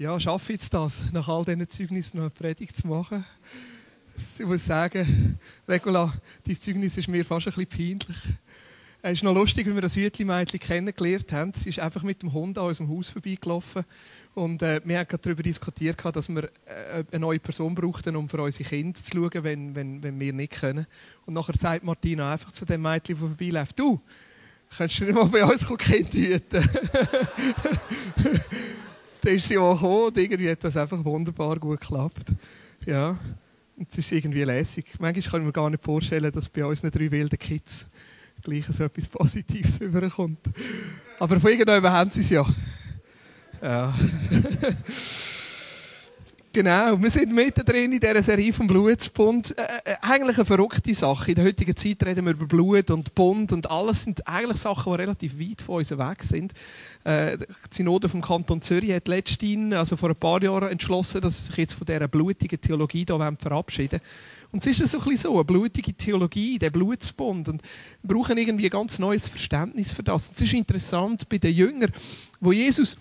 Ja, schaffe ich das, nach all diesen Zeugnissen noch eine Predigt zu machen? Ich muss sagen, Regula, dein Zeugnis ist mir fast ein bisschen peinlich. Es ist noch lustig, wie wir das Hütli-Mädchen kennengelernt haben. Sie ist einfach mit dem Hund an unserem Haus vorbeigelaufen. Und äh, wir haben gerade darüber diskutiert, dass wir äh, eine neue Person brauchten, um für unsere Kinder zu schauen, wenn, wenn, wenn wir nicht können. Und nachher sagt Martina einfach zu dem Mädchen, das vorbeiläuft, du, könntest du nicht mal bei uns Kind hüten? Dann ist sie auch gekommen und irgendwie hat das einfach wunderbar gut geklappt. Ja, und es ist irgendwie lässig. Manchmal kann ich mir gar nicht vorstellen, dass bei unseren drei wilden Kids gleich so etwas Positives überkommt. Aber von irgendjemandem haben sie es ja. Ja. Genau, wir sind mittendrin in dieser Serie vom Blutsbund. Äh, äh, eigentlich eine verrückte Sache. In der heutigen Zeit reden wir über Blut und Bund und alles sind eigentlich Sachen, die relativ weit von uns weg sind. Äh, die Synode vom Kanton Zürich hat letztens, also vor ein paar Jahren, entschlossen, dass sie sich jetzt von dieser blutigen Theologie hier verabschieden wollen. Und es ist so ein bisschen so, eine blutige Theologie, der Blutsbund. Und wir brauchen irgendwie ein ganz neues Verständnis für das. Und es ist interessant, bei den Jüngern, wo Jesus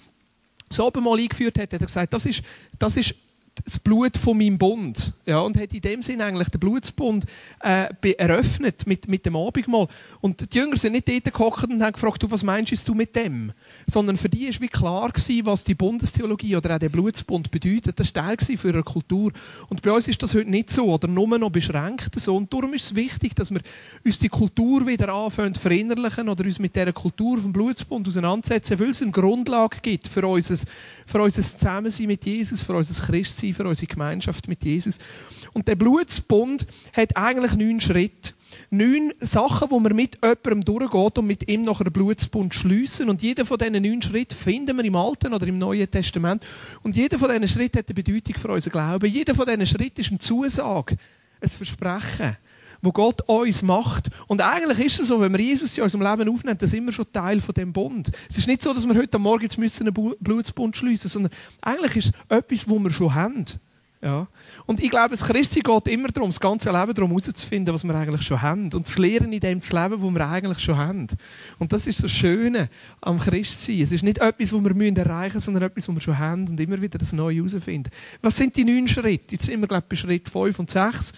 das Abendmahl eingeführt hat, hat er gesagt, das ist, das ist das Blut von meinem Bund. Ja, und hat in dem Sinn eigentlich den Blutsbund äh, eröffnet mit, mit dem Abendmahl. Und die Jünger sind nicht dort gekocht und haben gefragt, du, was meinst du mit dem? Sondern für die war klar, gewesen, was die Bundestheologie oder auch der Blutsbund bedeutet. Das war Teil für eine Kultur. Und bei uns ist das heute nicht so oder nur noch beschränkt so. Und darum ist es wichtig, dass wir uns die Kultur wieder anfangen zu verinnerlichen oder uns mit dieser Kultur vom Blutsbund auseinandersetzen, weil es eine Grundlage gibt für unser, für unser Zusammensein mit Jesus, für unser Christsein sein für unsere Gemeinschaft mit Jesus. Und der Blutsbund hat eigentlich neun Schritte. Neun Sachen, wo man mit jemandem durchgeht und mit ihm noch einen Blutsbund schliessen. Und jeder von diesen neun Schritten finden wir im Alten oder im Neuen Testament. Und jeder von diesen Schritten hat eine Bedeutung für unseren Glauben. Jeder von diesen Schritten ist eine Zusage, ein Versprechen wo Gott uns macht. Und eigentlich ist es so, wenn wir Jesus in unserem Leben aufnehmen, dann sind wir schon Teil von dem Bund. Es ist nicht so, dass wir heute Morgen jetzt müssen einen Blutsbund schließen sondern eigentlich ist es etwas, wo wir schon haben. Ja. Und ich glaube, das Christi geht immer darum, das ganze Leben darum herauszufinden, was wir eigentlich schon haben. Und zu lernen in dem zu leben, was wir eigentlich schon haben. Und das ist das Schöne am Christsein. Es ist nicht etwas, was wir erreichen müssen, sondern etwas, was wir schon haben und immer wieder das Neue herausfinden. Was sind die neun Schritte? Jetzt sind wir, glaube ich, bei Schritt fünf und sechs.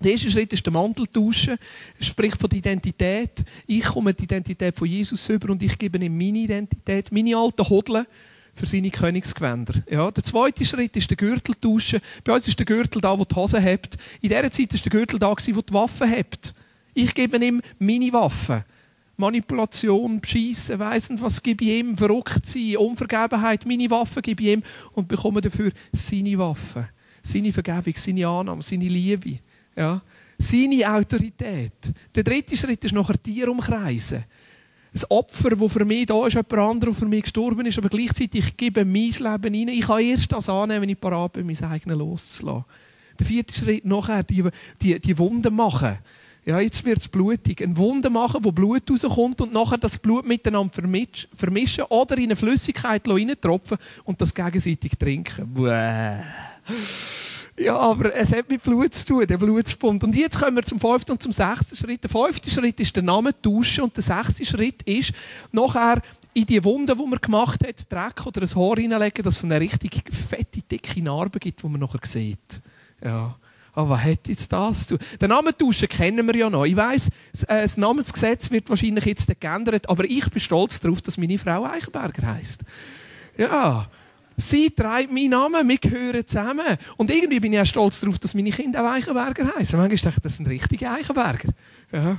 Der erste Schritt ist der Mantel tauschen. Es spricht von der Identität. Ich komme die Identität von Jesus über und ich gebe ihm meine Identität, meine alten Hodeln für seine Königsgewänder. Ja, der zweite Schritt ist der Gürtel tauschen. Bei uns ist der Gürtel da, wo die Hose hebt. In dieser Zeit ist der Gürtel da, wo die Waffe hebt. Ich gebe ihm meine Waffen. Manipulation, Beschissen, weiss was gebe ich ihm, verrückt sein, Unvergebenheit, meine Waffen gebe ich ihm und bekomme dafür seine Waffen. Seine Vergebung, seine Annahme, seine Liebe. Ja. Seine Autorität. Der dritte Schritt ist nachher Tier umkreisen. Ein Opfer, das für mich da ist, jemand anderes, der für mich gestorben ist, aber gleichzeitig ich gebe mein Leben rein. Ich kann erst das annehmen, wenn ich parat bin, mein eigenes loszulassen. Der vierte Schritt nachher, die, die, die Wunden machen. Ja, jetzt wird es blutig. Eine Wunde machen, wo Blut rauskommt und nachher das Blut miteinander vermischen oder in eine Flüssigkeit reintropfen und das gegenseitig trinken. Bäh. Ja, aber es hat mit Blut zu tun, der Blutsbund. Und jetzt kommen wir zum fünften und zum sechsten Schritt. Der fünfte Schritt ist der Name tauschen und der sechste Schritt ist nachher in die Wunde, die man gemacht hat, Dreck oder ein Haar reinlegen, dass es eine richtig fette, dicke Narbe gibt, die man nachher sieht. Ja. Aber was hat jetzt das zu? Den Namen tauschen kennen wir ja noch. Ich weiss, äh, das Namensgesetz wird wahrscheinlich jetzt geändert, aber ich bin stolz darauf, dass meine Frau Eichenberger heisst. Ja. Sie trägt meinen Namen, wir gehören zusammen. Und irgendwie bin ich auch stolz darauf, dass meine Kinder auch Eichenberger heißen. Manchmal denke ich, das sind richtige Eichenberger. Ja.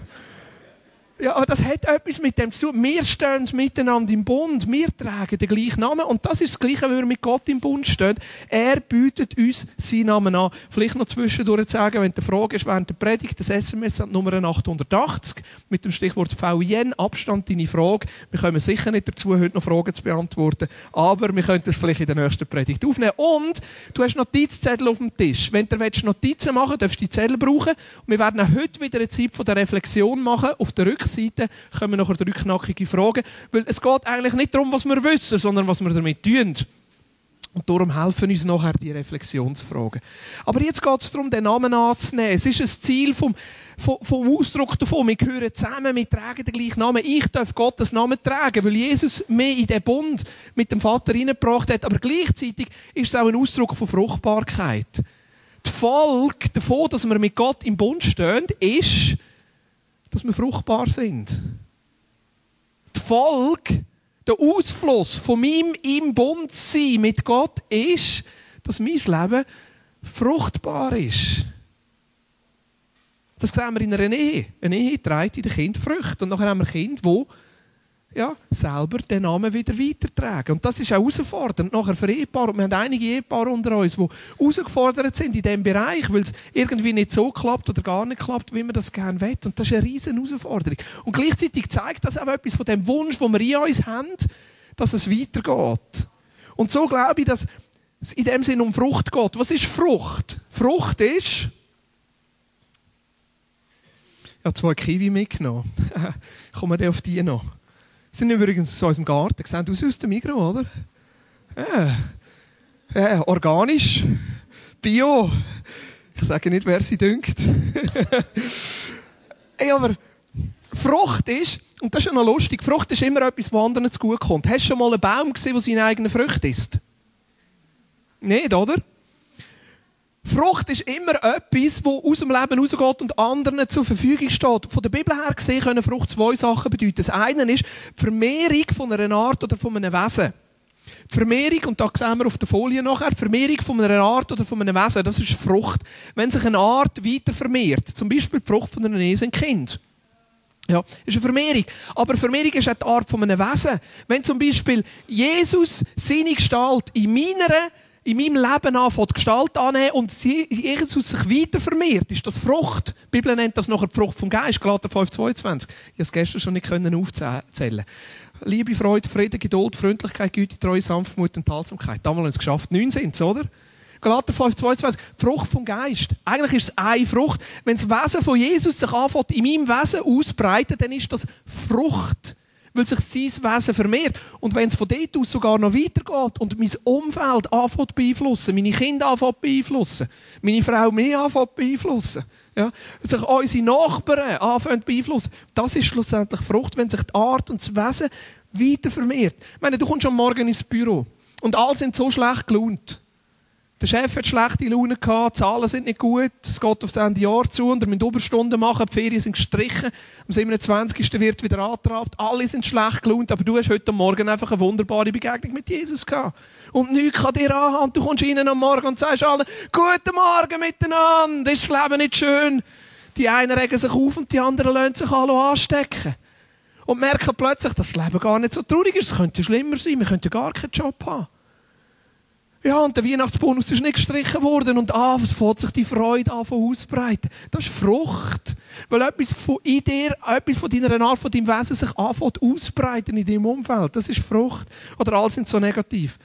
Ja, aber das hat etwas mit dem zu. Wir stehen miteinander im Bund. Wir tragen den gleichen Namen. Und das ist das Gleiche, wenn wir mit Gott im Bund stehen. Er bietet uns seinen Namen an. Vielleicht noch zwischendurch sagen, wenn die Frage ist während der Predigt, das SMS an Nummer 880 mit dem Stichwort VIN, Abstand, deine Frage. Wir kommen sicher nicht dazu, heute noch Fragen zu beantworten. Aber wir können das vielleicht in der nächsten Predigt aufnehmen. Und du hast Notizzettel auf dem Tisch. Wenn du Notizen machen willst, darfst du die Zettel brauchen. Und wir werden auch heute wieder eine Zeit von der Reflexion machen auf der Rückseite Rückseite kommen nachher drei Fragen. Weil es geht eigentlich nicht darum, was wir wissen, sondern was wir damit tun. Und darum helfen uns nachher die Reflexionsfragen. Aber jetzt geht es darum, den Namen anzunehmen. Es ist ein Ziel vom, vom, vom Ausdruck davon. Wir gehören zusammen, wir tragen den gleichen Namen. Ich darf Gottes Namen tragen, weil Jesus mich in den Bund mit dem Vater hineingebracht hat. Aber gleichzeitig ist es auch ein Ausdruck von Fruchtbarkeit. Die Folge davon, dass wir mit Gott im Bund stehen, ist, dass wir fruchtbar sind. Die Folge der Ausfluss von meinem im Bund sein mit Gott ist, dass mein Leben fruchtbar ist. Das sehen wir in einer Ehe. Eine Ehe trägt in den Kind Früchte. Und nachher haben wir Kinder, die ja, selber den Namen wieder weitertragen. Und das ist auch herausfordernd nachher für Ehepaare. Und wir haben einige Ehepaare unter uns, die herausgefordert sind in diesem Bereich, weil es irgendwie nicht so klappt oder gar nicht klappt, wie man das gerne will. Und das ist eine riesen Herausforderung. Und gleichzeitig zeigt das auch etwas von dem Wunsch, den wir in uns haben, dass es weitergeht. Und so glaube ich, dass es in dem Sinn um Frucht geht. Was ist Frucht? Frucht ist... Ich habe zwei Kiwi mitgenommen. Kommen wir auf die noch? Sind übrigens aus unserem Garten. Sehen aus aus dem Mikro, oder? Ja. ja. organisch, bio. Ich sage nicht, wer sie dünkt. hey, aber Frucht ist, und das ist ja noch lustig, Frucht ist immer etwas, was anderen zu gut kommt. Hast du schon mal einen Baum gesehen, der seine eigene Frucht ist? Nicht, oder? Frucht ist immer etwas, das aus dem Leben rausgeht und anderen zur Verfügung steht. Von der Bibel her gesehen können Frucht zwei Sachen bedeuten. Das eine ist die Vermehrung von einer Art oder von einem Wesen. Die Vermehrung, und da sehen wir auf der Folie nachher, die Vermehrung von einer Art oder von einem Wesen, das ist Frucht. Wenn sich eine Art weiter vermehrt, zum Beispiel die Frucht von einer Ehe, ein Kind. Ja, ist eine Vermehrung. Aber Vermehrung ist auch die Art von einem Wesen. Wenn zum Beispiel Jesus seine Gestalt in meiner in meinem Leben anfängt, Gestalt annehmen und Jesus sich weiter vermehrt, ist das Frucht. Die Bibel nennt das nachher die Frucht vom Geist, Galater 5,22. Ich konnte es gestern schon nicht aufzählen. Liebe, Freude, Frieden, Geduld, Freundlichkeit, Güte, Treue, Sanftmut und Enthaltsamkeit. Damals haben wir es geschafft. Neun sind es, oder? Galater 5,22. Frucht vom Geist. Eigentlich ist es eine Frucht. Wenn das Wesen von Jesus sich anfängt, in meinem Wesen ausbreitet, dann ist das Frucht weil sich sein Wesen vermehrt. Und wenn es von dort aus sogar noch weitergeht und mein Umfeld anfängt beeinflussen, meine Kinder anfängt beeinflussen, meine Frau mehr anfängt beeinflussen, ja, sich unsere Nachbarn anfangen beeinflussen, das ist schlussendlich Frucht, wenn sich die Art und das Wesen weiter vermehrt. Ich meine, du kommst am Morgen ins Büro und alle sind so schlecht gelaunt. Der Chef hat schlechte Laune gehabt, die Zahlen sind nicht gut, es geht aufs Ende Jahr zu und er muss Überstunden machen, die Ferien sind gestrichen, am 27. wird wieder angetrabt, alle sind schlecht gelaunt, aber du hast heute Morgen einfach eine wunderbare Begegnung mit Jesus gehabt. Und nichts kann dir anhaben, du kommst rein am Morgen und sagst allen, guten Morgen miteinander, ist das Leben nicht schön? Die einen regen sich auf und die anderen lassen sich alle anstecken. Und merken plötzlich, dass das Leben gar nicht so traurig ist, es könnte schlimmer sein, wir könnten gar keinen Job haben. Ja, und der Weihnachtsbonus ist nicht gestrichen worden und ah, es fängt sich die Freude an von ausbreiten. Das ist Frucht. Weil etwas von in dir, etwas von deiner Art, von deinem Wesen sich anfängt ausbreiten in deinem Umfeld. Das ist Frucht. Oder alle sind so negativ.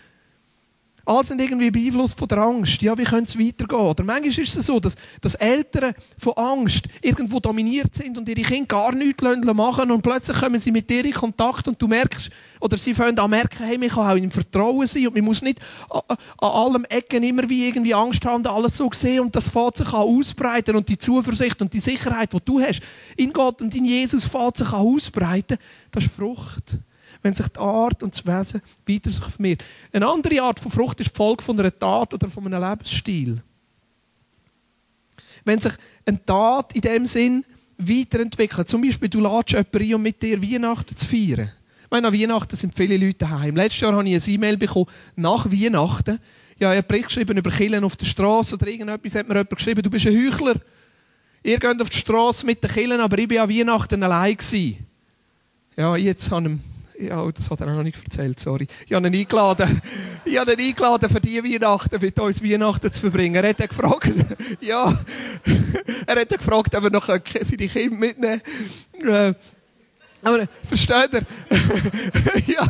Alle sind irgendwie beeinflusst von der Angst. Ja, wie könnte es weitergehen? Oder manchmal ist es so, dass, dass Eltern von Angst irgendwo dominiert sind und ihre Kinder gar nichts machen und plötzlich kommen sie mit dir in Kontakt und du merkst, oder sie fangen an merken, hey, man kann auch im Vertrauen sein und man muss nicht an, an allem Ecken immer wie irgendwie Angst haben alles so sehen und das fährt sich an ausbreiten und die Zuversicht und die Sicherheit, die du hast, in Gott und in Jesus fährt sich an ausbreiten, das ist Frucht wenn sich die Art und das Wesen weiter sich vermehrt. Eine andere Art von Frucht ist die Folge von einer Tat oder von einem Lebensstil. Wenn sich eine Tat in dem Sinn weiterentwickelt, zum Beispiel du lädst jemanden ein, um mit dir Weihnachten zu feiern. Ich meine, an Weihnachten sind viele Leute daheim. Letztes Jahr habe ich ein E-Mail bekommen, nach Weihnachten. Ja, ich habe Bericht geschrieben über Killen auf der Straße oder irgendetwas hat mir jemand geschrieben, du bist ein Heuchler. Ihr geht auf die Straße mit den Killen, aber ich war an Weihnachten allein. Ja, jetzt habe ich ja, das hat er auch noch nicht erzählt, sorry. Ich habe ihn eingeladen, ich habe ihn eingeladen, für die Weihnachten mit uns Weihnachten zu verbringen. Er hat gefragt, ja, er hat gefragt, ob er noch seine Kinder mitnehmen äh, aber versteht ihr? ja,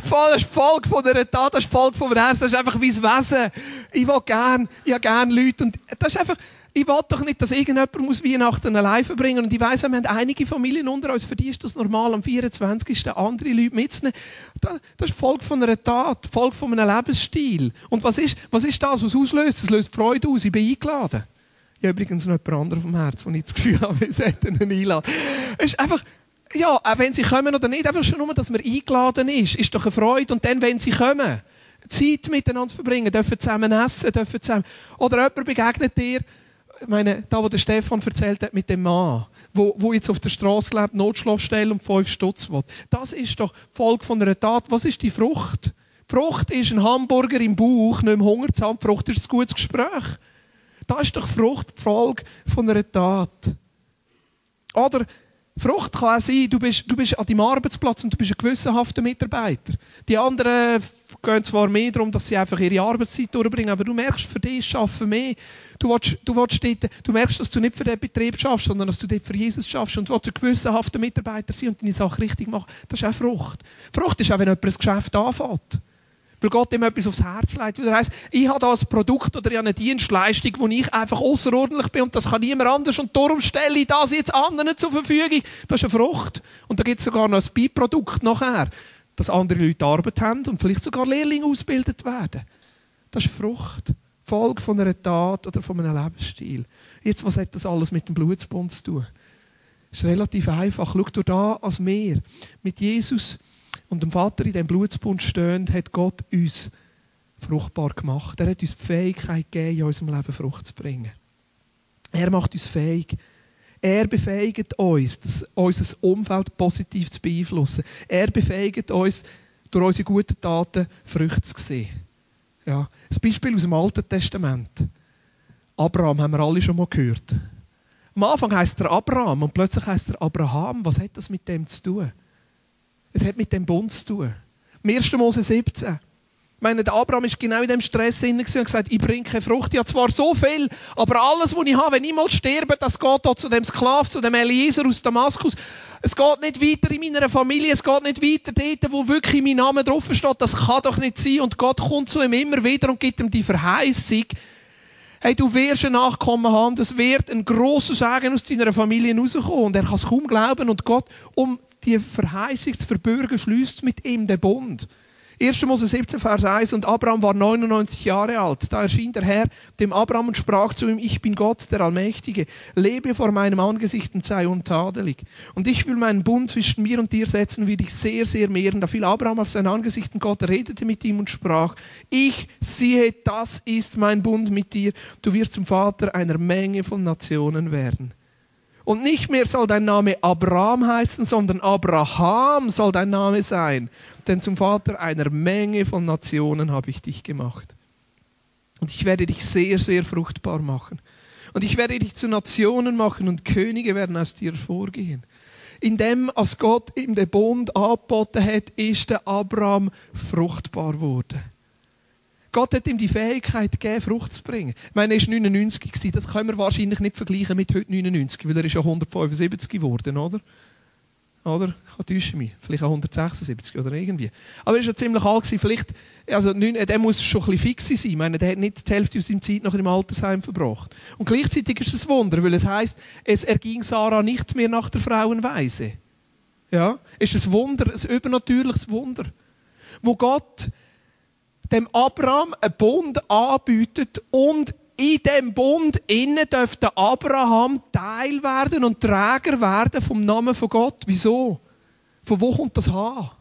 voll, das ist Folge von einer Tat, das ist von einem Herzen, das ist einfach mein Wesen. Ich will gern, ich habe gern Leute und das ist einfach, Ich will doch nicht, dass irgendjemand muss Weihnachten allein verbringen Und ich weiss, wir haben einige Familien unter uns, für die ist das normal, am 24. andere Leute mitzunehmen. Das ist Folge von einer Tat, Folge von einem Lebensstil. Und was ist, was ist das, was auslöst? Es löst Freude aus. Ich bin eingeladen. Ich habe übrigens noch jemand anderes vom Herz, wo ich das Gefühl habe, wir sollten ihn einladen. Es ist einfach, ja, auch wenn sie kommen oder nicht, einfach schon nur, dass man eingeladen ist, ist doch eine Freude. Und dann, wenn sie kommen, Zeit miteinander verbringen, dürfen zusammen essen, dürfen zusammen. Oder jemand begegnet dir, meine, da, wo der Stefan erzählt hat mit dem Mann, wo, wo jetzt auf der Straße lebt, Notschlafstelle und fünf Stutz will. Das ist doch Folge von einer Tat. Was ist die Frucht? Die Frucht ist ein Hamburger im Bauch, nicht im Hunger zu haben. Die Frucht ist ein gutes Gespräch. Das ist doch Frucht, die Folge von einer Tat. Oder Frucht kann auch sein, du bist, du bist an deinem Arbeitsplatz und du bist ein gewissenhafter Mitarbeiter. Die anderen gehen zwar mehr darum, dass sie einfach ihre Arbeitszeit durchbringen, aber du merkst, für dich arbeiten mehr. Du, willst, du, willst dort, du merkst, dass du nicht für den Betrieb schaffst, sondern dass du dort für Jesus schaffst und du willst ein gewissenhafter Mitarbeiter sein und deine Sache richtig machen. Das ist auch Frucht. Frucht ist auch, wenn jemand ein Geschäft anfängt. Weil Gott ihm etwas aufs Herz legt. Weil er heisst, ich habe da ein Produkt oder eine Dienstleistung, wo ich einfach außerordentlich bin und das kann niemand anders und darum stelle ich das jetzt anderen zur Verfügung. Das ist eine Frucht. Und da gibt es sogar noch ein Beiprodukt nachher, dass andere Leute Arbeit haben und vielleicht sogar Lehrlinge ausgebildet werden. Das ist Frucht. Folge von einer Tat oder von einem Lebensstil. Jetzt, was hat das alles mit dem Blutsbund zu tun? Das ist relativ einfach. Schau dir da als Meer. Mit Jesus und dem Vater in dem Blutsbund stehend, hat Gott uns fruchtbar gemacht. Er hat uns die Fähigkeit gegeben, in unserem Leben Frucht zu bringen. Er macht uns fähig. Er befähigt uns, das, unser Umfeld positiv zu beeinflussen. Er befähigt uns, durch unsere guten Taten Früchte zu sehen. Ja. Ein Beispiel aus dem Alten Testament. Abraham haben wir alle schon mal gehört. Am Anfang heißt er Abraham und plötzlich heißt er Abraham. Was hat das mit dem zu tun? Es hat mit dem Bund zu tun. Im 1. Mose 17. Ich meine, der Abraham war genau in dem Stress und gesagt, ich bringe keine Frucht. Ich habe zwar so viel, aber alles, was ich habe, wenn ich mal sterbe, das geht auch zu dem Sklav, zu dem Eliezer aus Damaskus. Es geht nicht weiter in meiner Familie, es geht nicht weiter dort, wo wirklich mein Name drauf steht. Das kann doch nicht sein. Und Gott kommt zu ihm immer wieder und gibt ihm die Verheißung. Hey, du wirst ein Nachkommen haben, es wird ein grosser Segen aus deiner Familie rauskommen. Und er kann es kaum glauben. Und Gott, um die Verheißung zu verbürgen, schließt mit ihm den Bund. 1. Mose 17, Vers 1. Und Abraham war 99 Jahre alt. Da erschien der Herr dem Abraham und sprach zu ihm, ich bin Gott, der Allmächtige. Lebe vor meinem Angesicht und sei untadelig. Und ich will meinen Bund zwischen mir und dir setzen, will dich sehr, sehr mehren. Da fiel Abraham auf sein Angesicht und Gott redete mit ihm und sprach, ich sehe, das ist mein Bund mit dir. Du wirst zum Vater einer Menge von Nationen werden. Und nicht mehr soll dein Name Abraham heißen, sondern Abraham soll dein Name sein. Denn zum Vater einer Menge von Nationen habe ich dich gemacht. Und ich werde dich sehr, sehr fruchtbar machen. Und ich werde dich zu Nationen machen und Könige werden aus dir vorgehen. In dem, als Gott ihm den Bund angeboten hat, ist der Abraham fruchtbar worden. Gott hat ihm die Fähigkeit gegeben, Frucht zu bringen. Ich meine, er war 99 gewesen. Das können wir wahrscheinlich nicht vergleichen mit heute 99, weil er ist ja 175 geworden, oder? Oder? Ich täusche mich. Vielleicht auch 176 oder irgendwie. Aber er war ja ziemlich alt. Gewesen. Vielleicht, also, der muss schon ein bisschen fix sein. Ich meine, der hat nicht die Hälfte seiner Zeit noch im Altersheim verbracht. Und gleichzeitig ist es ein Wunder, weil es heisst, es erging Sarah nicht mehr nach der Frauenweise. Ja? Es ist ein Wunder, ein übernatürliches Wunder. Wo Gott dem Abraham einen Bund anbietet und in dem Bund innen dürfte Abraham Teil werden und Träger werden vom Namen von Gott. Wieso? Von wo kommt das H?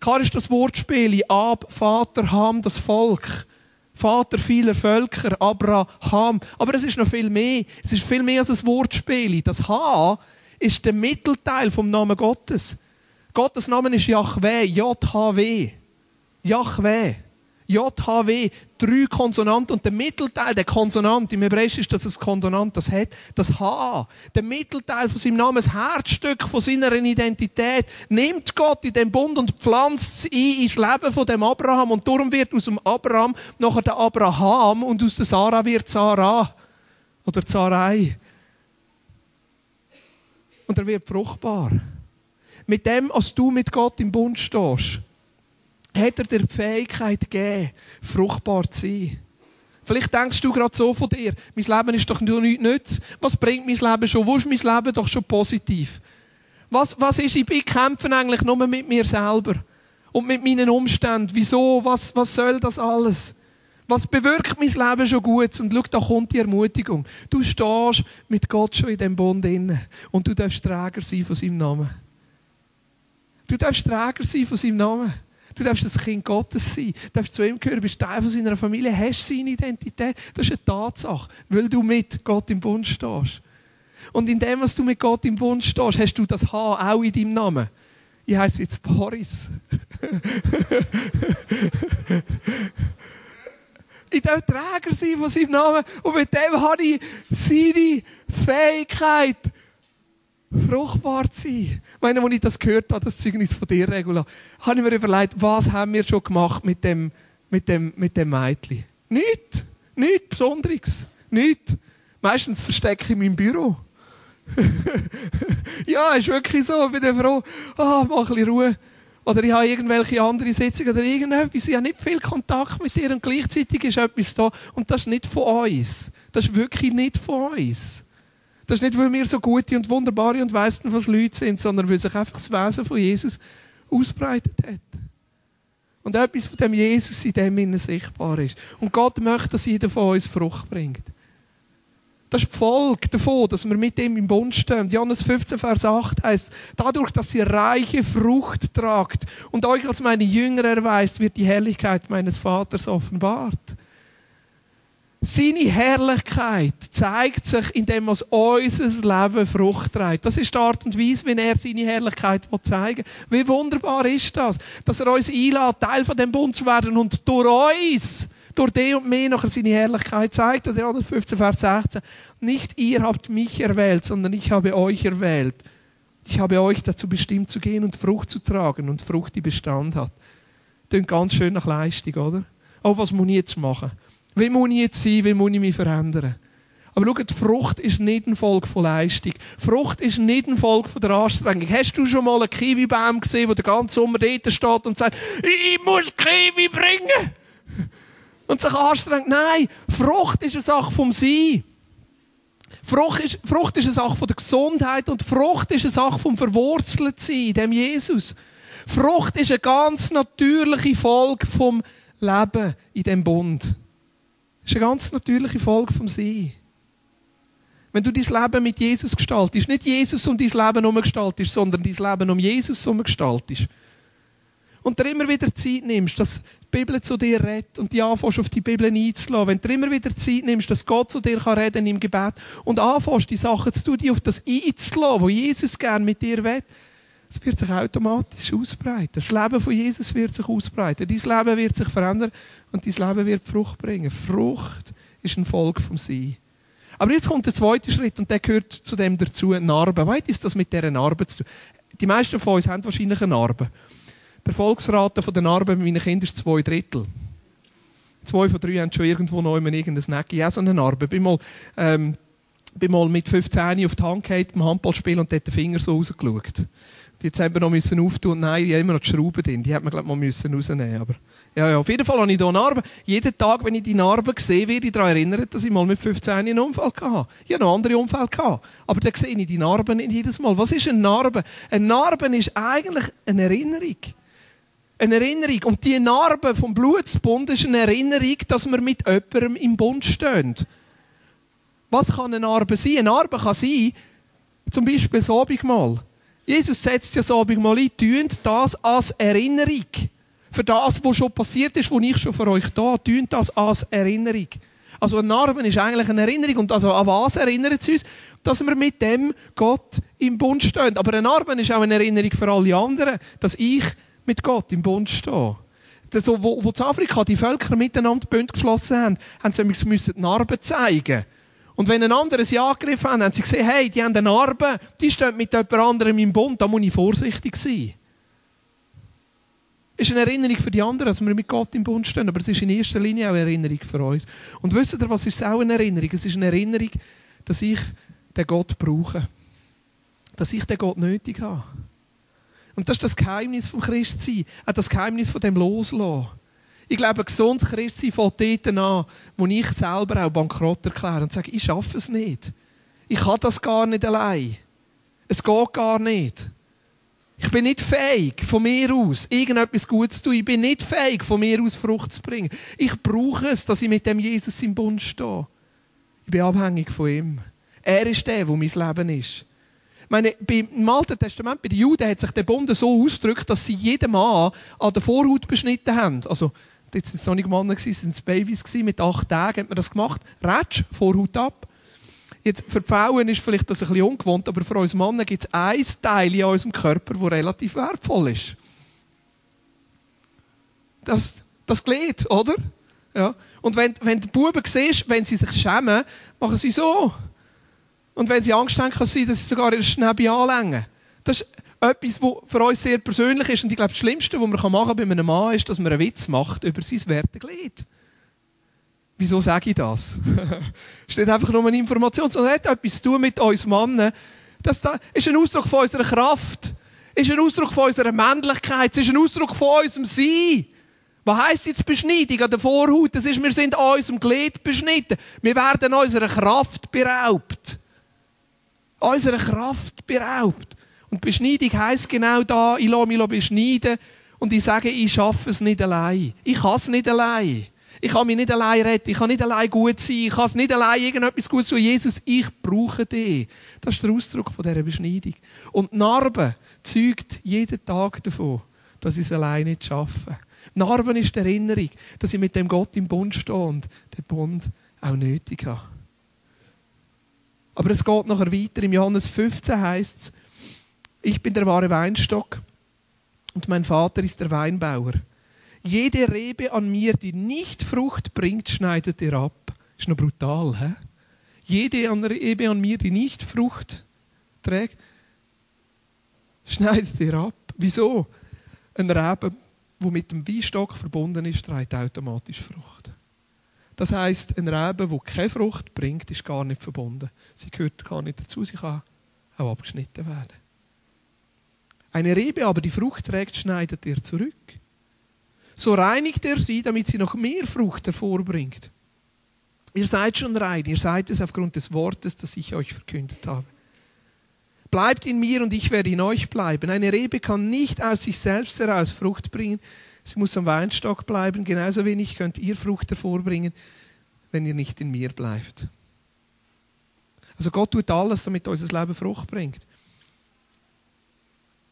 Klar ist das Wortspiel. Ab, Vater, Ham, das Volk. Vater vieler Völker, Abraham. Aber es ist noch viel mehr. Es ist viel mehr als ein Wortspiel. Das H ist der Mittelteil vom Namen Gottes. Gottes Name ist Yahweh, J-H-W. Yahweh. JHW, drei Konsonanten und der Mittelteil, der Konsonant, im Hebräisch ist das ein Konsonant, das hat das H. Der Mittelteil von seinem Namen, das Herzstück von seiner Identität, nimmt Gott in den Bund und pflanzt es ein ins Leben von dem Abraham und darum wird aus dem Abraham nachher der Abraham und aus der Sarah wird Sarah oder Sarai. Und er wird fruchtbar. Mit dem, als du mit Gott im Bund stehst, hat er dir die Fähigkeit gegeben, fruchtbar zu sein. Vielleicht denkst du gerade so von dir, mein Leben ist doch nur nichts nütz. Was bringt mein Leben schon? Wo ist mein Leben doch schon positiv? Was, was ist, ich bin kämpfen eigentlich nur mit mir selber und mit meinen Umständen. Wieso? Was, was soll das alles? Was bewirkt mein Leben schon gut? Und schau, da kommt die Ermutigung. Du stehst mit Gott schon in dem Bund inne und du darfst Träger sein von seinem Namen. Du darfst Träger sein von seinem Namen. Du darfst das Kind Gottes sein. Du darfst zu ihm gehören, bist Teil von seiner Familie, hast seine Identität. Das ist eine Tatsache, weil du mit Gott im Bund stehst. Und in dem, was du mit Gott im Bund stehst, hast du das H auch in deinem Namen. Ich heiße jetzt Boris. ich darf Träger sein von seinem Namen und mit dem habe ich seine Fähigkeit, fruchtbar zu sein. Ich meine, als ich das gehört habe, das Zeugnis von dir, Regula, habe ich mir überlegt, was haben wir schon gemacht mit dem, mit dem, mit dem Mädchen? Nichts. Nichts Besonderes. Nichts. Meistens verstecke ich mein Büro. ja, ist wirklich so. Ich bin froh, ah, mach ein bisschen Ruhe. Oder ich habe irgendwelche andere Sitzungen oder irgendetwas. Ich habe nicht viel Kontakt mit ihr und gleichzeitig ist etwas da. Und das ist nicht von uns. Das ist wirklich nicht von uns. Das ist nicht, weil wir so gute und wunderbare und weißen, was Leute sind, sondern weil sich einfach das Wesen von Jesus ausbreitet hat. Und etwas von dem Jesus in dem innen sichtbar ist. Und Gott möchte, dass jeder von uns Frucht bringt. Das ist die Folge davon, dass wir mit ihm im Bund stehen. Johannes 15, Vers 8 heißt, dadurch, dass ihr reiche Frucht tragt und euch als meine Jünger erweist, wird die Herrlichkeit meines Vaters offenbart. Seine Herrlichkeit zeigt sich, indem was unser Leben Frucht trägt. Das ist die Art und Weise, wie er seine Herrlichkeit zeigen will. Wie wunderbar ist das, dass er uns einlädt, Teil von dem Bund zu werden und durch uns durch den und mir nachher seine Herrlichkeit zeigt. Der 15, Vers 16. Nicht ihr habt mich erwählt, sondern ich habe euch erwählt. Ich habe euch dazu bestimmt zu gehen und Frucht zu tragen und Frucht, die Bestand hat. Klingt ganz schön nach Leistung, oder? Oh, was muss ich jetzt machen? Wie muss ich jetzt sein? Wie muss ich mich verändern? Aber schaut, Frucht ist nicht ein Volk von Leistung. Frucht ist nicht ein Volk von der Anstrengung. Hast du schon mal einen Kiwibaum gesehen, der ganze Sommer dort steht und sagt, ich muss Kiwi bringen? und sich anstrengt. Nein, Frucht ist eine Sache vom Sein. Frucht ist, Frucht ist eine Sache von der Gesundheit und Frucht ist eine Sache vom Verwurzeltsein, dem Jesus. Frucht ist eine ganz natürliche Folge vom Leben in dem Bund. Das ist eine ganz natürliche Folge vom Sein. Wenn du dein Leben mit Jesus gestaltest, nicht Jesus um dein Leben herum gestaltest, sondern dein Leben um Jesus herum gestaltest, und dir immer wieder Zeit nimmst, dass die Bibel zu dir redet und die anfängst, auf die Bibel einzulassen, wenn du immer wieder Zeit nimmst, dass Gott zu dir kann reden im Gebet und anfängst, die Sachen zu tun, die auf das einzulassen, wo Jesus gerne mit dir will, es wird sich automatisch ausbreiten. Das Leben von Jesus wird sich ausbreiten. Dein Leben wird sich verändern und dein Leben wird Frucht bringen. Frucht ist ein Volk vom Sein. Aber jetzt kommt der zweite Schritt und der gehört zu dem dazu, Narben. Was ist das mit dieser Narbe zu tun? Die meisten von uns haben wahrscheinlich eine Narbe. Die Erfolgsrate der Narben bei meinen Kindern ist zwei Drittel. Zwei von drei haben schon irgendwo noch immer irgendein Neck. Ja, so eine Narbe. Bin mal, ähm, bin mal mit 15 auf die Hand gehalten beim Handballspiel und dort den Finger so rausgeschaut. Jetzt haben wir noch müssen auftun nein, die haben immer noch die Schrauben drin. Die hat man, glaube ich, mal müssen rausnehmen. Aber, ja, ja, auf jeden Fall habe ich hier Narben. Jeden Tag, wenn ich die Narben sehe, werde ich daran erinnert, dass ich mal mit 15 einen Unfall hatte. Ich hatte noch andere Unfälle. Gehabt. Aber da sehe ich die Narben nicht jedes Mal. Was ist eine Narbe? Eine Narbe ist eigentlich eine Erinnerung. Eine Erinnerung. Und die Narbe vom Blutsbund ist eine Erinnerung, dass wir mit jemandem im Bund stehen. Was kann eine Narbe sein? Eine Narbe kann sein, zum Beispiel das Abendmahl. Jesus setzt ja das Abendmahl ein, tönt das als Erinnerung. Für das, was schon passiert ist, was ich schon für euch da, tönt das als Erinnerung. Also eine Narbe ist eigentlich eine Erinnerung. Und also an was erinnert es uns? Dass wir mit dem Gott im Bund stehen. Aber eine Narbe ist auch eine Erinnerung für alle anderen, dass ich mit Gott im Bund stehen. So, wo, wo in Afrika die Völker miteinander Bund geschlossen haben, haben sie müssen Narben zeigen. Und wenn ein anderes sie angegriffen haben, haben sie gesehen, hey, die haben eine Narbe, die stehen mit jemand anderem im Bund, da muss ich vorsichtig sein. Es ist eine Erinnerung für die anderen, dass wir mit Gott im Bund stehen, aber es ist in erster Linie auch eine Erinnerung für uns. Und wisst ihr, was ist auch eine Erinnerung? Es ist eine Erinnerung, dass ich den Gott brauche. Dass ich den Gott nötig habe. Und das ist das Geheimnis vom Christsein. Auch das Geheimnis von dem Loslassen. Ich glaube, ein gesundes Christsein fängt dort an, wo ich selber auch bankrott erkläre und sage, ich schaffe es nicht. Ich kann das gar nicht allein. Es geht gar nicht. Ich bin nicht fähig, von mir aus irgendetwas Gutes zu tun. Ich bin nicht fähig, von mir aus Frucht zu bringen. Ich brauche es, dass ich mit dem Jesus im Bund stehe. Ich bin abhängig von ihm. Er ist der, wo mein Leben ist. Ich meine, im Alten Testament, bei den Juden, hat sich der Bund so ausgedrückt, dass sie jeden Mann an der Vorhaut beschnitten haben. Also, jetzt sind es noch nicht Männer, sind es Babys Mit acht Tagen hat man das gemacht. Ratsch, Vorhaut ab. Jetzt, für die Frauen ist vielleicht das ein bisschen ungewohnt, aber für uns Männer gibt es ein Teil in unserem Körper, das relativ wertvoll ist. Das, das Glied, oder? Ja. Und wenn, wenn die Buben siehst, wenn sie sich schämen, machen sie so. Und wenn sie Angst haben, kann es sein, dass sie sogar ihre Schnäbe anlängen. Das ist etwas, was für uns sehr persönlich ist. Und ich glaube, das Schlimmste, was man machen kann bei einem Mann, ist, dass man einen Witz macht über sein Werteglied. Wieso sage ich das? Es ist nicht einfach nur eine Information, sondern hat etwas zu tun mit uns Männern. Das ist ein Ausdruck von unserer Kraft. Ist ein Ausdruck von unserer Männlichkeit. Ist ein Ausdruck von unserem Sein. Was heisst jetzt Beschneidung an der Vorhaut? Das ist, wir sind an unserem Glied beschnitten. Wir werden unserer Kraft beraubt. Unserer Kraft beraubt. Und Beschneidung heisst genau da, ich lasse mich beschneiden und ich sage, ich schaffe es nicht allein. Ich kann es nicht allein. Ich kann mich nicht allein retten, ich kann nicht allein gut sein, ich kann nicht allein irgendetwas Gutes tun. Jesus, ich brauche dich. Das ist der Ausdruck von dieser Beschneidung. Und Narbe zeugt jeden Tag davon, dass ich es allein nicht schaffe. Narben ist die Erinnerung, dass ich mit dem Gott im Bund stehe und den Bund auch nötig habe. Aber es geht nachher weiter. Im Johannes 15 heißt es, ich bin der wahre Weinstock und mein Vater ist der Weinbauer. Jede Rebe an mir, die nicht Frucht bringt, schneidet er ab. Ist noch brutal, hä? Jede Rebe an mir, die nicht Frucht trägt, schneidet er ab. Wieso? Ein Rebe, wo mit dem Weinstock verbunden ist, trägt automatisch Frucht. Das heißt, ein Rebe, wo keine Frucht bringt, ist gar nicht verbunden. Sie gehört gar nicht dazu. Sie kann auch abgeschnitten werden. Eine Rebe aber, die Frucht trägt, schneidet er zurück so reinigt er sie, damit sie noch mehr Frucht hervorbringt. Ihr seid schon rein, ihr seid es aufgrund des Wortes, das ich euch verkündet habe. Bleibt in mir und ich werde in euch bleiben. Eine Rebe kann nicht aus sich selbst heraus Frucht bringen. Sie muss am Weinstock bleiben. Genauso wenig könnt ihr Frucht hervorbringen, wenn ihr nicht in mir bleibt. Also Gott tut alles, damit unser Leben Frucht bringt.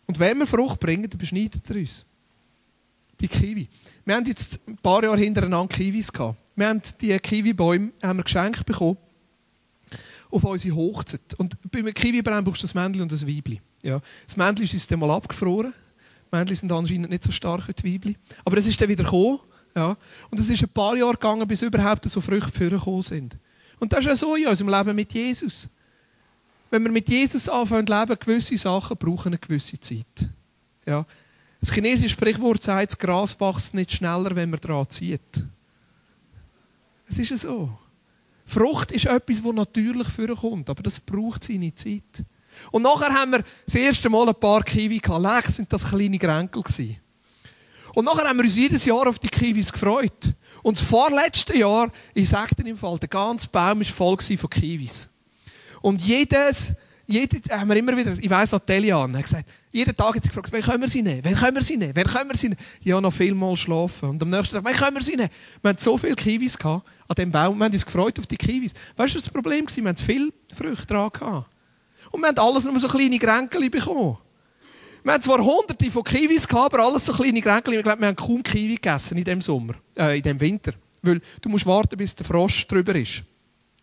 Und wenn wir Frucht bringen, dann beschneidet er uns die Kiwi. Wir haben jetzt ein paar Jahre hintereinander Kiwis gehabt. Wir haben die Kiwi-Bäume geschenkt bekommen auf unsere Hochzeit. Und beim Kiwi-Baum brauchst du das Männchen und das Weibli. Ja. Das Männchen ist dann mal abgefroren. Die Männchen sind anscheinend nicht so stark wie die Weibli. Aber es ist dann wieder gekommen. Ja. Und es ist ein paar Jahre gegangen, bis überhaupt so Früchte vorgekommen sind. Und das ist ja so in unserem Leben mit Jesus. Wenn wir mit Jesus anfangen zu leben, gewisse Sachen brauchen eine gewisse Zeit. Ja. Das chinesische Sprichwort sagt, das Gras wächst nicht schneller, wenn man daran zieht. Es ist so. Frucht ist etwas, das natürlich vorkommt, aber das braucht seine Zeit. Und nachher haben wir das erste Mal ein paar Kiwi gehabt. Leck sind das kleine Gränkel gewesen. Und nachher haben wir uns jedes Jahr auf die Kiwis gefreut. Und das vorletzte Jahr, ich dir im Fall, der ganze Baum war voll von Kiwis. Und jedes, jede, haben wir immer wieder, ich weiss noch, Telian hat gesagt, jeden Tag hat sie gefragt, wann können wir sie nehmen? Wann können wir sie nehmen? Wann können wir sie nehmen? Ja, noch viel mal schlafen. Und am nächsten Tag, wann können wir sie nehmen? Wir hatten so viele Kiwis gehabt, an dem Baum. Wir haben uns gefreut auf die Kiwis. Weißt du, was das Problem war? Wir hatten viele Früchte dran gehabt. Und wir haben alles nur so kleine Kränkel bekommen. Wir haben zwar hunderte von Kiwis gehabt, aber alles so kleine Kränkel. Ich glaube, wir haben kaum Kiwi gegessen in dem Sommer, äh, in dem Winter. Weil du musst warten, bis der Frost drüber ist.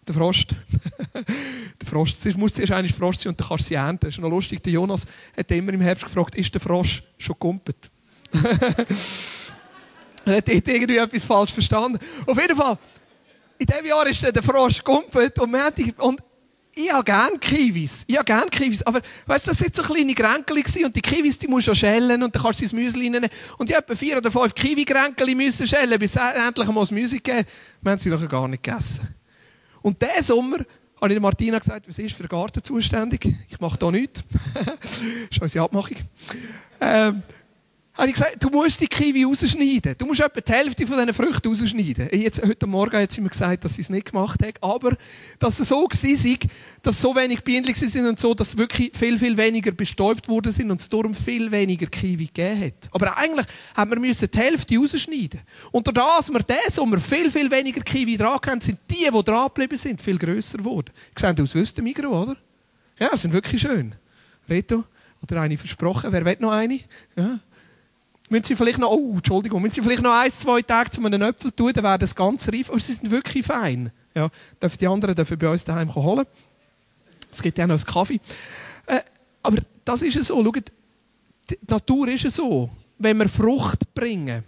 Der Frost. der Frost. Es muss zuerst eigentlich Frost sein und dann kannst du sie ernten. Das ist noch lustig. Der Jonas hat immer im Herbst gefragt, ist der Frosch schon gumpet? er hat dort irgendwie etwas falsch verstanden. Auf jeden Fall, in diesem Jahr ist der Frosch gumpet und, wir die, und ich habe gerne Kiwis. Ich habe gerne Kiwis. Aber weißt, das waren so kleine Kränkel und die Kiwis, die musst du schälen und dann kannst du ins Müsli reinnehmen. Und ich habe vier oder fünf Kiwi-Kränkel müssen schälen, bis es endlich mal das Müsli gegeben Wir haben sie doch gar nicht gegessen. Und diesen Sommer habe ich Martina gesagt, was ist für den Garten zuständig? Ich mache da nichts. das ist unsere Abmachung. Ähm, habe ich gesagt, du musst die Kiwi rausschneiden. Du musst etwa die Hälfte von diesen Früchten rausschneiden. Jetzt, heute Morgen hat sie mir gesagt, dass sie es nicht gemacht hat, aber dass es so war, dass so wenig Bienen sind und so, dass wirklich viel, viel weniger bestäubt worden sind und es darum viel weniger Kiwi gegeben hat. Aber eigentlich haben wir die Hälfte rausschneiden. Und durch das wir wo wir viel, viel weniger Kiwi dran haben, sind die, die dran geblieben sind, viel grösser geworden. Sehen aus Mikro, oder? Ja, sind wirklich schön. Reto, oder eine versprochen. Wer will noch eine? Ja. Müssen Sie vielleicht noch, oh, Entschuldigung, müssen Sie vielleicht noch ein, zwei Tage zu einem Äpfel tun, dann wäre das ganz reif. Aber sie sind wirklich fein. Ja, dürfen die anderen dürfen bei uns daheim holen. Es gibt ja noch einen Kaffee. Äh, aber das ist es so. Schaut, die Natur ist es so. Wenn wir Frucht bringen,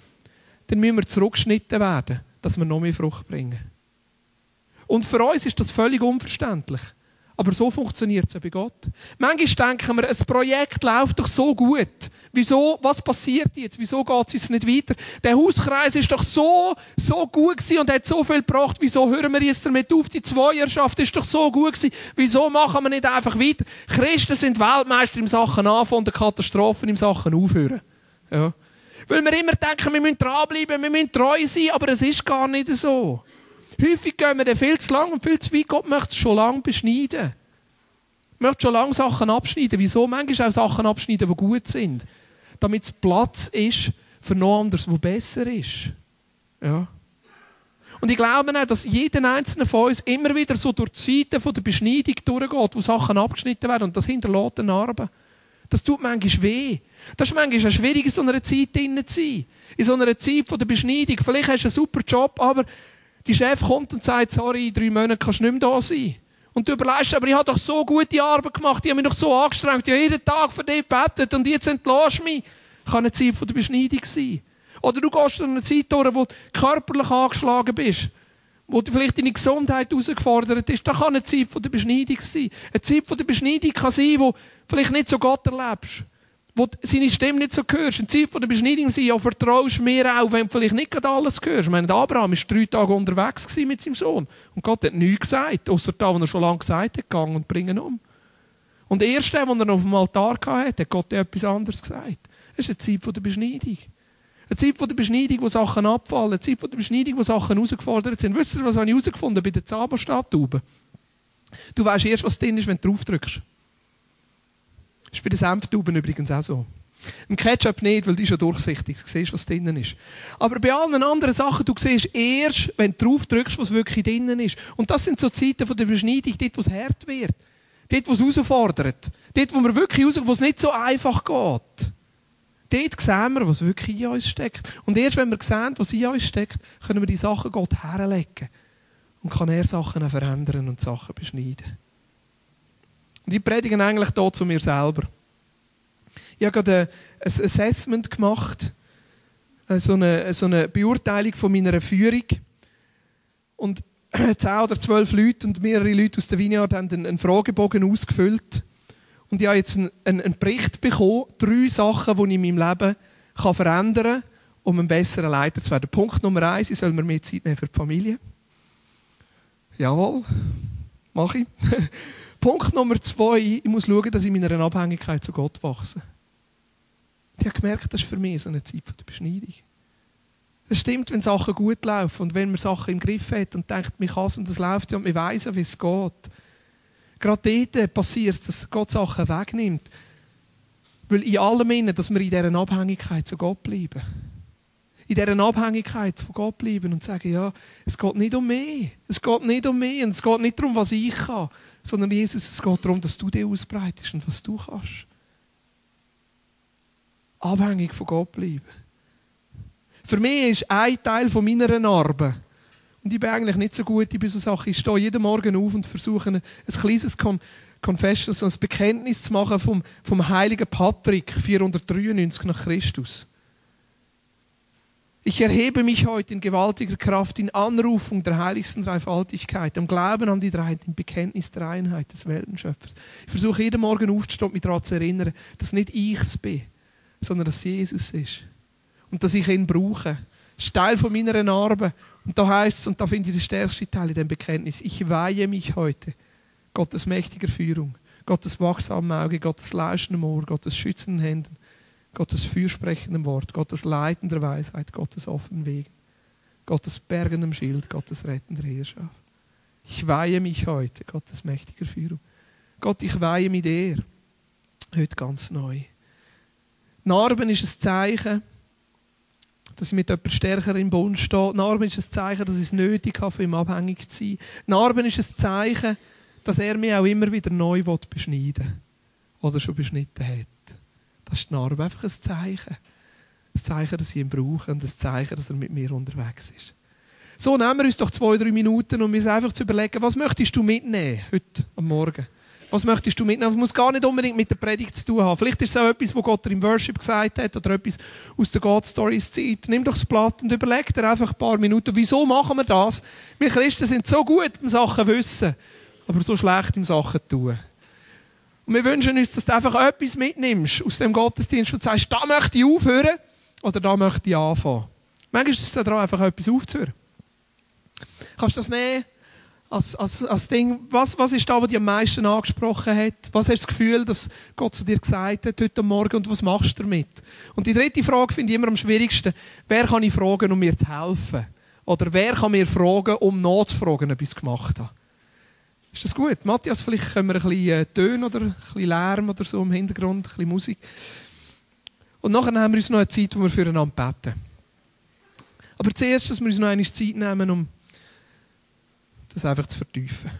dann müssen wir zurückgeschnitten werden, dass wir noch mehr Frucht bringen. Und für uns ist das völlig unverständlich. Aber so funktioniert es bei Gott. Manchmal denken wir, ein Projekt läuft doch so gut. Wieso, was passiert jetzt? Wieso geht es nicht weiter? Der Hauskreis ist doch so, so gut gewesen und hat so viel gebracht. Wieso hören wir jetzt damit auf? Die Zweierschaft ist doch so gut gewesen. Wieso machen wir nicht einfach weiter? Christen sind Weltmeister im Sachen Anfangen und Katastrophen im Sachen Aufhören. Ja. Weil wir immer denken, wir müssen dranbleiben, wir müssen treu sein, aber es ist gar nicht so. Häufig gehen wir dann viel zu lang und viel zu weit. Gott möchte es schon lange beschneiden. Möchte schon lange Sachen abschneiden. Wieso? Manchmal auch Sachen abschneiden, die gut sind. Damit es Platz ist für noch anderes, was besser ist. Ja. Und ich glaube auch, dass jeder einzelne von uns immer wieder so durch die Zeiten der Beschneidung durchgeht, wo Sachen abgeschnitten werden. Und das hinterlässt eine Narbe. Das tut manchmal weh. Das ist manchmal schwierig, in so einer Zeit drin zu sein. In so einer Zeit der Beschneidung. Vielleicht hast du einen super Job, aber die Chef kommt und sagt, sorry, in drei Monaten kannst du nicht mehr da sein. Und du überlegst, aber ich habe doch so gute Arbeit gemacht, ich habe mich doch so angestrengt, ich habe jeden Tag für dich gebetet und jetzt entlässt du mich. Kann eine Zeit von der Beschneidung sein. Oder du gehst in eine Zeit durch, wo du körperlich angeschlagen bist, wo vielleicht deine Gesundheit herausgefordert ist. Das kann eine Zeit von der Beschneidung sein. Eine Zeit von der Beschneidung kann sein, wo du vielleicht nicht so Gott erlebst wo seine Stimme nicht so hörst. In Zeit der Beschneidung sind ja vertraust mir auch, wenn du vielleicht nicht gerade alles hörst. Ich meine, Abraham war drei Tage unterwegs mit seinem Sohn. Und Gott hat nichts gesagt, außer da, was er schon lange gesagt hat, gang und bringen um. Und erst der, den er auf dem Altar hatte, hat Gott etwas anderes gesagt. Das ist eine Zeit der Beschneidung. Eine Zeit der Beschneidung, wo Sachen abfallen. Eine Zeit der Beschneidung, wo Sachen herausgefordert sind. Wisst ihr, was habe ich herausgefunden bei der Zaberstadtube? Du weißt erst, was drin ist, wenn du drauf drückst. Das ist bei den Senftuben übrigens auch so. Im Ketchup nicht, weil die ist ja durchsichtig. Du siehst, was drinnen ist. Aber bei allen anderen Sachen, du siehst erst, wenn du drauf drückst, was wirklich drinnen ist. Und das sind so Zeiten von der Beschneidung, dort, wo es hart wird. Dort, wo es herausfordert. Dort, wo wir wirklich raus, wo es nicht so einfach geht. Dort sehen wir, was wirklich in uns steckt. Und erst wenn wir sehen, was in uns steckt, können wir die Sachen Gott herlegen. Und kann er Sachen verändern und Sachen beschneiden. Und ich predige eigentlich hier zu mir selber. Ich habe gerade ein Assessment gemacht, so eine, so eine Beurteilung von meiner Führung. Und zehn oder zwölf Leute und mehrere Leute aus der Vineyard haben einen, Fragebogen ausgefüllt. Und ich habe jetzt einen, einen, Bericht bekommen, drei Sachen, die ich in meinem Leben kann verändern kann, um ein besserer Leiter zu werden. Punkt Nummer eins, ich soll mir mehr Zeit nehmen für die Familie. Jawohl, mache ich. Punkt Nummer zwei, ich muss schauen, dass ich in meiner Abhängigkeit zu Gott wachse. Ich habe gemerkt, das ist für mich so eine Zeit der Beschneidung. Es stimmt, wenn Sachen gut laufen und wenn man Sachen im Griff hat und denkt, man kann es und es läuft ja und man weiss ja, wie es geht. Gerade dort passiert es, dass Gott Sachen wegnimmt. Weil in allem innen, dass wir in dieser Abhängigkeit zu Gott bleiben in dieser Abhängigkeit von Gott bleiben und sagen, ja, es geht nicht um mich. Es geht nicht um mich und es geht nicht darum, was ich kann, sondern Jesus, es geht darum, dass du dich ausbreitest und was du kannst. Abhängig von Gott bleiben. Für mich ist ein Teil von meiner Narbe, und ich bin eigentlich nicht so gut in so Sachen, ich stehe jeden Morgen auf und versuche ein, ein kleines Con Confession, ein Bekenntnis zu machen vom, vom heiligen Patrick, 493 nach Christus. Ich erhebe mich heute in gewaltiger Kraft in Anrufung der heiligsten Dreifaltigkeit, im Glauben an die Dreiheit, im Bekenntnis der Einheit des Weltenschöpfers. Ich versuche jeden Morgen aufzustehen und mich daran zu erinnern, dass nicht ich es bin, sondern dass Jesus ist. Und dass ich ihn brauche. Das ist Teil von meiner Narbe. Und da heißt es, und da finde ich den stärksten Teil in dem Bekenntnis, ich weihe mich heute Gottes mächtiger Führung, Gottes wachsamen Auge, Gottes lauschendem Ohr, Gottes schützenden Händen, Gottes fürsprechendem Wort, Gottes leitender Weisheit, Gottes offenen Wegen, Gottes bergendem Schild, Gottes rettender Herrschaft. Ich weihe mich heute, Gottes mächtiger Führung. Gott, ich weihe mit dir. Heute ganz neu. Narben ist ein Zeichen, dass ich mit jemand stärker im Bund stehe. Narben ist ein Zeichen, dass ich es nötig habe, von ihm abhängig zu sein. Narben ist ein Zeichen, dass er mich auch immer wieder neu beschneiden will. Oder schon beschnitten hat. Das ist die Narbe. Einfach ein Zeichen. Ein Zeichen, dass ich ihn brauche und ein Zeichen, dass er mit mir unterwegs ist. So, nehmen wir uns doch zwei, drei Minuten, um uns einfach zu überlegen, was möchtest du mitnehmen heute am Morgen? Was möchtest du mitnehmen? Das muss gar nicht unbedingt mit der Predigt zu tun haben. Vielleicht ist es auch etwas, was Gott dir im Worship gesagt hat oder etwas aus der God Stories Zeit. Nimm doch das Blatt und überleg dir einfach ein paar Minuten, wieso machen wir das? Wir Christen sind so gut im Sachen wissen, aber so schlecht im Sachen tun. Und wir wünschen uns, dass du einfach etwas mitnimmst aus dem Gottesdienst und sagst, da möchte ich aufhören oder da möchte ich anfangen. Manchmal ist es daran, einfach etwas aufzuhören. Kannst du das nehmen? als, als, als Ding, was, was ist da, was dich am meisten angesprochen hat? Was hast du das Gefühl, dass Gott zu dir gesagt hat heute Morgen und was machst du damit? Und die dritte Frage finde ich immer am schwierigsten. Wer kann ich fragen, um mir zu helfen? Oder wer kann mir fragen, um nachzufragen, ob ich es gemacht habe? Ist das gut? Matthias, vielleicht können wir ein bisschen äh, Töne oder ein bisschen Lärm oder so im Hintergrund, ein bisschen Musik. Und nachher haben wir uns noch eine Zeit, wo wir füreinander beten. Aber zuerst, dass wir uns noch eine Zeit nehmen, um das einfach zu vertiefen.